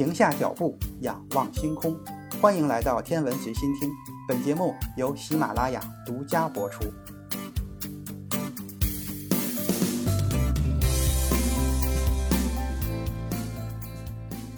停下脚步，仰望星空。欢迎来到天文随心听，本节目由喜马拉雅独家播出。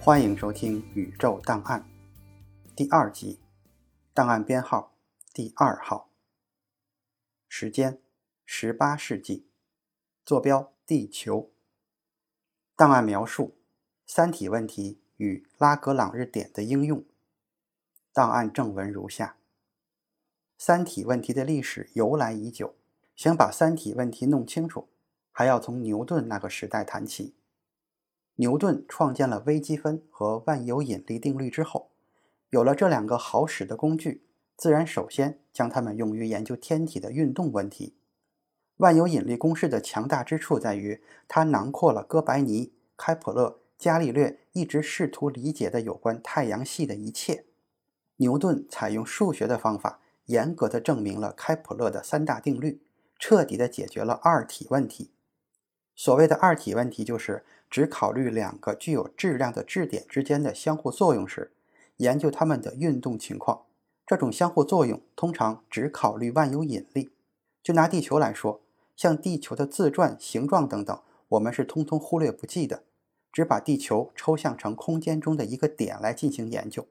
欢迎收听《宇宙档案》第二集，档案编号第二号，时间十八世纪，坐标地球。档案描述：三体问题与拉格朗日点的应用。档案正文如下：三体问题的历史由来已久，想把三体问题弄清楚，还要从牛顿那个时代谈起。牛顿创建了微积分和万有引力定律之后，有了这两个好使的工具，自然首先将它们用于研究天体的运动问题。万有引力公式的强大之处在于，它囊括了哥白尼、开普勒、伽利略一直试图理解的有关太阳系的一切。牛顿采用数学的方法，严格的证明了开普勒的三大定律，彻底的解决了二体问题。所谓的二体问题，就是只考虑两个具有质量的质点之间的相互作用时，研究它们的运动情况。这种相互作用通常只考虑万有引力。就拿地球来说。像地球的自转、形状等等，我们是通通忽略不计的，只把地球抽象成空间中的一个点来进行研究。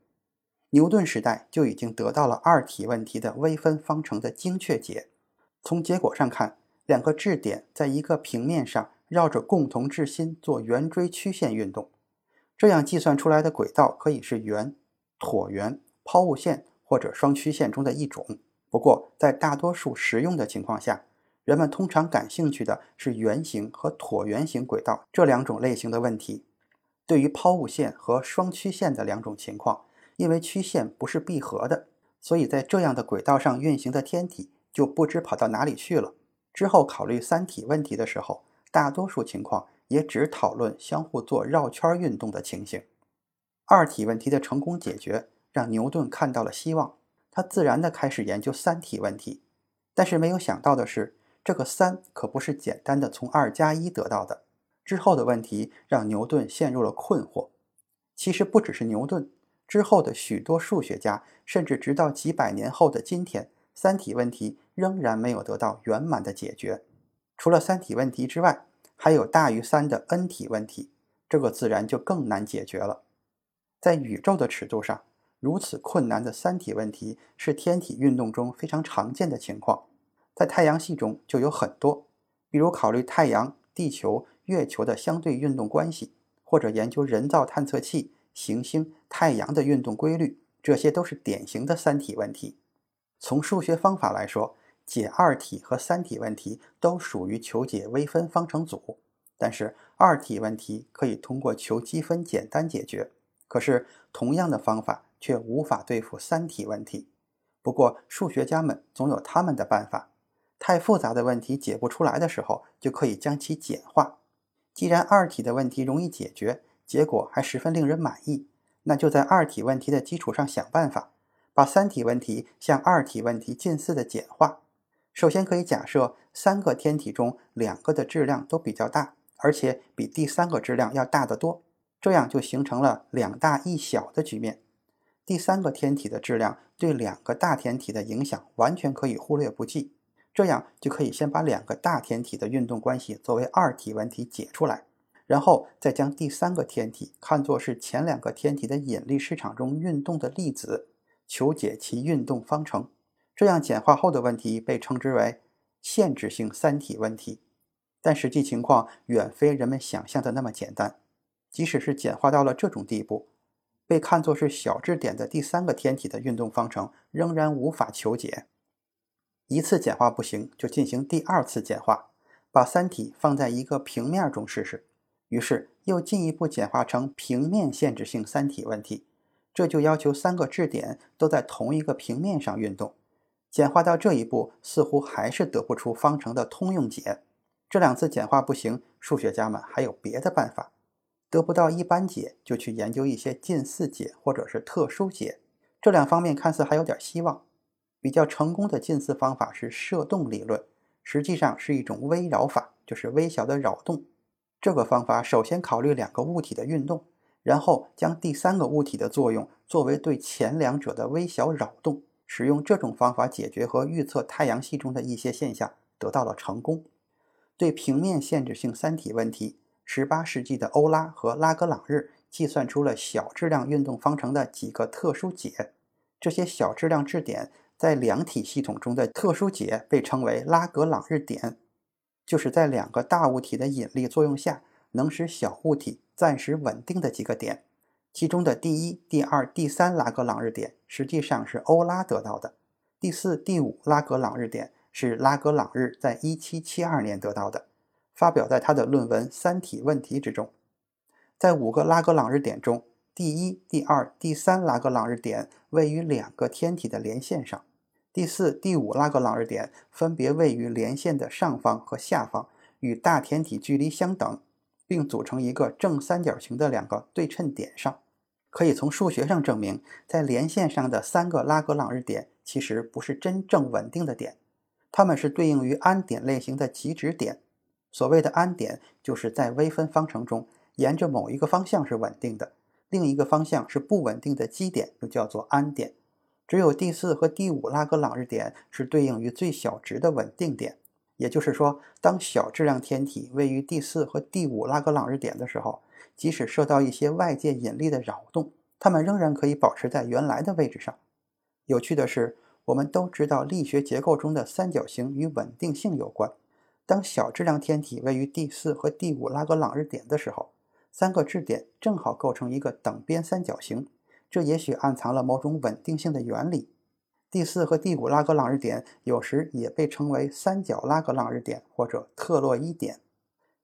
牛顿时代就已经得到了二体问题的微分方程的精确解。从结果上看，两个质点在一个平面上绕着共同质心做圆锥曲线运动，这样计算出来的轨道可以是圆、椭圆、抛物线或者双曲线中的一种。不过，在大多数实用的情况下，人们通常感兴趣的是圆形和椭圆形轨道这两种类型的问题。对于抛物线和双曲线的两种情况，因为曲线不是闭合的，所以在这样的轨道上运行的天体就不知跑到哪里去了。之后考虑三体问题的时候，大多数情况也只讨论相互做绕圈运动的情形。二体问题的成功解决让牛顿看到了希望，他自然地开始研究三体问题。但是没有想到的是。这个三可不是简单的从二加一得到的。之后的问题让牛顿陷入了困惑。其实不只是牛顿，之后的许多数学家，甚至直到几百年后的今天，三体问题仍然没有得到圆满的解决。除了三体问题之外，还有大于三的 n 体问题，这个自然就更难解决了。在宇宙的尺度上，如此困难的三体问题是天体运动中非常常见的情况。在太阳系中就有很多，比如考虑太阳、地球、月球的相对运动关系，或者研究人造探测器、行星、太阳的运动规律，这些都是典型的三体问题。从数学方法来说，解二体和三体问题都属于求解微分方程组，但是二体问题可以通过求积分简单解决。可是同样的方法却无法对付三体问题。不过数学家们总有他们的办法。太复杂的问题解不出来的时候，就可以将其简化。既然二体的问题容易解决，结果还十分令人满意，那就在二体问题的基础上想办法，把三体问题向二体问题近似的简化。首先可以假设三个天体中两个的质量都比较大，而且比第三个质量要大得多，这样就形成了两大一小的局面。第三个天体的质量对两个大天体的影响完全可以忽略不计。这样就可以先把两个大天体的运动关系作为二体问题解出来，然后再将第三个天体看作是前两个天体的引力市场中运动的粒子，求解其运动方程。这样简化后的问题被称之为限制性三体问题。但实际情况远非人们想象的那么简单，即使是简化到了这种地步，被看作是小质点的第三个天体的运动方程仍然无法求解。一次简化不行，就进行第二次简化，把三体放在一个平面中试试。于是又进一步简化成平面限制性三体问题，这就要求三个质点都在同一个平面上运动。简化到这一步，似乎还是得不出方程的通用解。这两次简化不行，数学家们还有别的办法。得不到一般解，就去研究一些近似解或者是特殊解。这两方面看似还有点希望。比较成功的近似方法是射动理论，实际上是一种微扰法，就是微小的扰动。这个方法首先考虑两个物体的运动，然后将第三个物体的作用作为对前两者的微小扰动，使用这种方法解决和预测太阳系中的一些现象，得到了成功。对平面限制性三体问题，18世纪的欧拉和拉格朗日计算出了小质量运动方程的几个特殊解。这些小质量质点在两体系统中的特殊解被称为拉格朗日点，就是在两个大物体的引力作用下，能使小物体暂时稳定的几个点。其中的第一、第二、第三拉格朗日点实际上是欧拉得到的，第四、第五拉格朗日点是拉格朗日在1772年得到的，发表在他的论文《三体问题》之中。在五个拉格朗日点中，第一、第二、第三拉格朗日点位于两个天体的连线上，第四、第五拉格朗日点分别位于连线的上方和下方，与大天体距离相等，并组成一个正三角形的两个对称点上。可以从数学上证明，在连线上的三个拉格朗日点其实不是真正稳定的点，它们是对应于安点类型的极值点。所谓的安点，就是在微分方程中沿着某一个方向是稳定的。另一个方向是不稳定的基点，又叫做安点。只有第四和第五拉格朗日点是对应于最小值的稳定点。也就是说，当小质量天体位于第四和第五拉格朗日点的时候，即使受到一些外界引力的扰动，它们仍然可以保持在原来的位置上。有趣的是，我们都知道力学结构中的三角形与稳定性有关。当小质量天体位于第四和第五拉格朗日点的时候，三个质点正好构成一个等边三角形，这也许暗藏了某种稳定性的原理。第四和第五拉格朗日点有时也被称为三角拉格朗日点或者特洛伊点。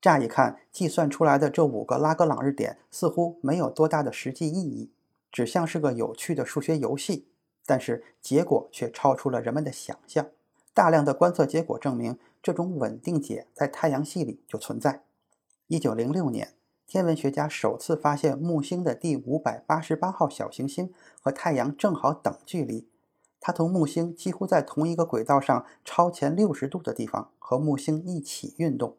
乍一看，计算出来的这五个拉格朗日点似乎没有多大的实际意义，只像是个有趣的数学游戏。但是结果却超出了人们的想象。大量的观测结果证明，这种稳定解在太阳系里就存在。一九零六年。天文学家首次发现木星的第五百八十八号小行星和太阳正好等距离，它同木星几乎在同一个轨道上超前六十度的地方和木星一起运动，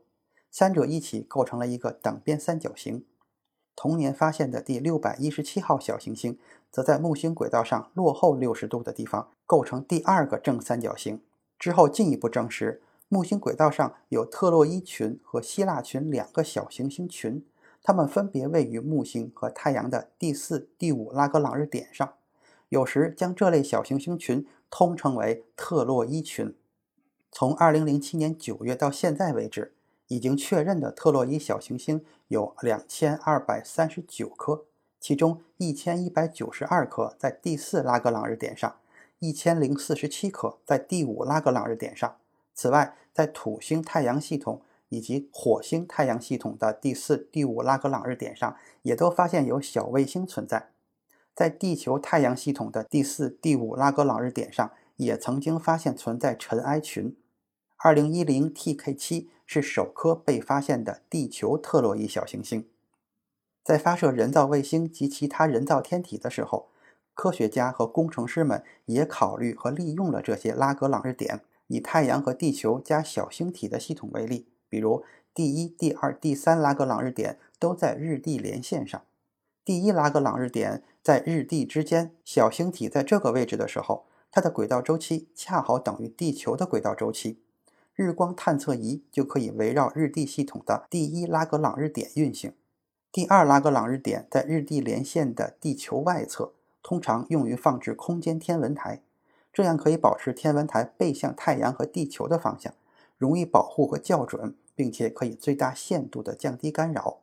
三者一起构成了一个等边三角形。同年发现的第六百一十七号小行星则在木星轨道上落后六十度的地方构成第二个正三角形。之后进一步证实，木星轨道上有特洛伊群和希腊群两个小行星群。它们分别位于木星和太阳的第四、第五拉格朗日点上，有时将这类小行星群通称为特洛伊群。从2007年9月到现在为止，已经确认的特洛伊小行星有2239颗，其中1192颗在第四拉格朗日点上，1047颗在第五拉格朗日点上。此外，在土星太阳系统。以及火星太阳系统的第四、第五拉格朗日点上，也都发现有小卫星存在。在地球太阳系统的第四、第五拉格朗日点上，也曾经发现存在尘埃群。2010 TK7 是首颗被发现的地球特洛伊小行星。在发射人造卫星及其他人造天体的时候，科学家和工程师们也考虑和利用了这些拉格朗日点。以太阳和地球加小星体的系统为例。比如，第一、第二、第三拉格朗日点都在日地连线上。第一拉格朗日点在日地之间，小星体在这个位置的时候，它的轨道周期恰好等于地球的轨道周期。日光探测仪就可以围绕日地系统的第一拉格朗日点运行。第二拉格朗日点在日地连线的地球外侧，通常用于放置空间天文台，这样可以保持天文台背向太阳和地球的方向，容易保护和校准。并且可以最大限度地降低干扰。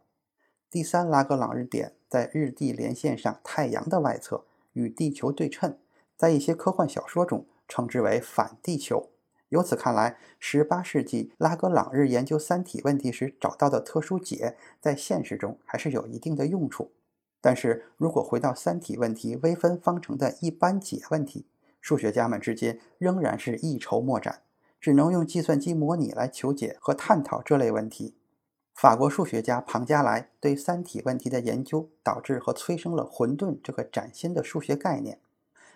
第三拉格朗日点在日地连线上太阳的外侧，与地球对称，在一些科幻小说中称之为反地球。由此看来，18世纪拉格朗日研究三体问题时找到的特殊解，在现实中还是有一定的用处。但是如果回到三体问题微分方程的一般解问题，数学家们之间仍然是一筹莫展。只能用计算机模拟来求解和探讨这类问题。法国数学家庞加莱对三体问题的研究，导致和催生了混沌这个崭新的数学概念。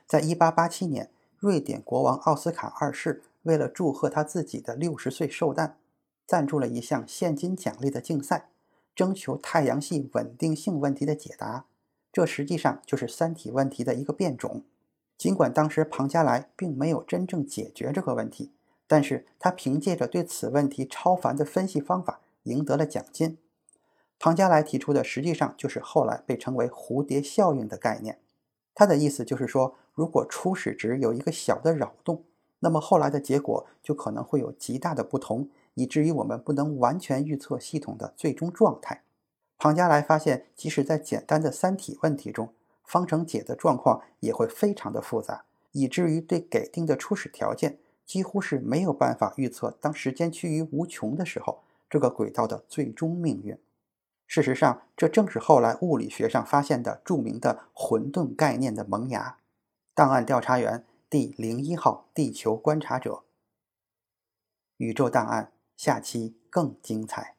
在1887年，瑞典国王奥斯卡二世为了祝贺他自己的六十岁寿诞，赞助了一项现金奖励的竞赛，征求太阳系稳定性问题的解答。这实际上就是三体问题的一个变种。尽管当时庞加莱并没有真正解决这个问题，但是他凭借着对此问题超凡的分析方法赢得了奖金。庞加莱提出的实际上就是后来被称为蝴蝶效应的概念。他的意思就是说，如果初始值有一个小的扰动，那么后来的结果就可能会有极大的不同，以至于我们不能完全预测系统的最终状态。庞加莱发现，即使在简单的三体问题中，方程解的状况也会非常的复杂，以至于对给定的初始条件，几乎是没有办法预测。当时间趋于无穷的时候，这个轨道的最终命运。事实上，这正是后来物理学上发现的著名的混沌概念的萌芽。档案调查员第零一号地球观察者，宇宙档案下期更精彩。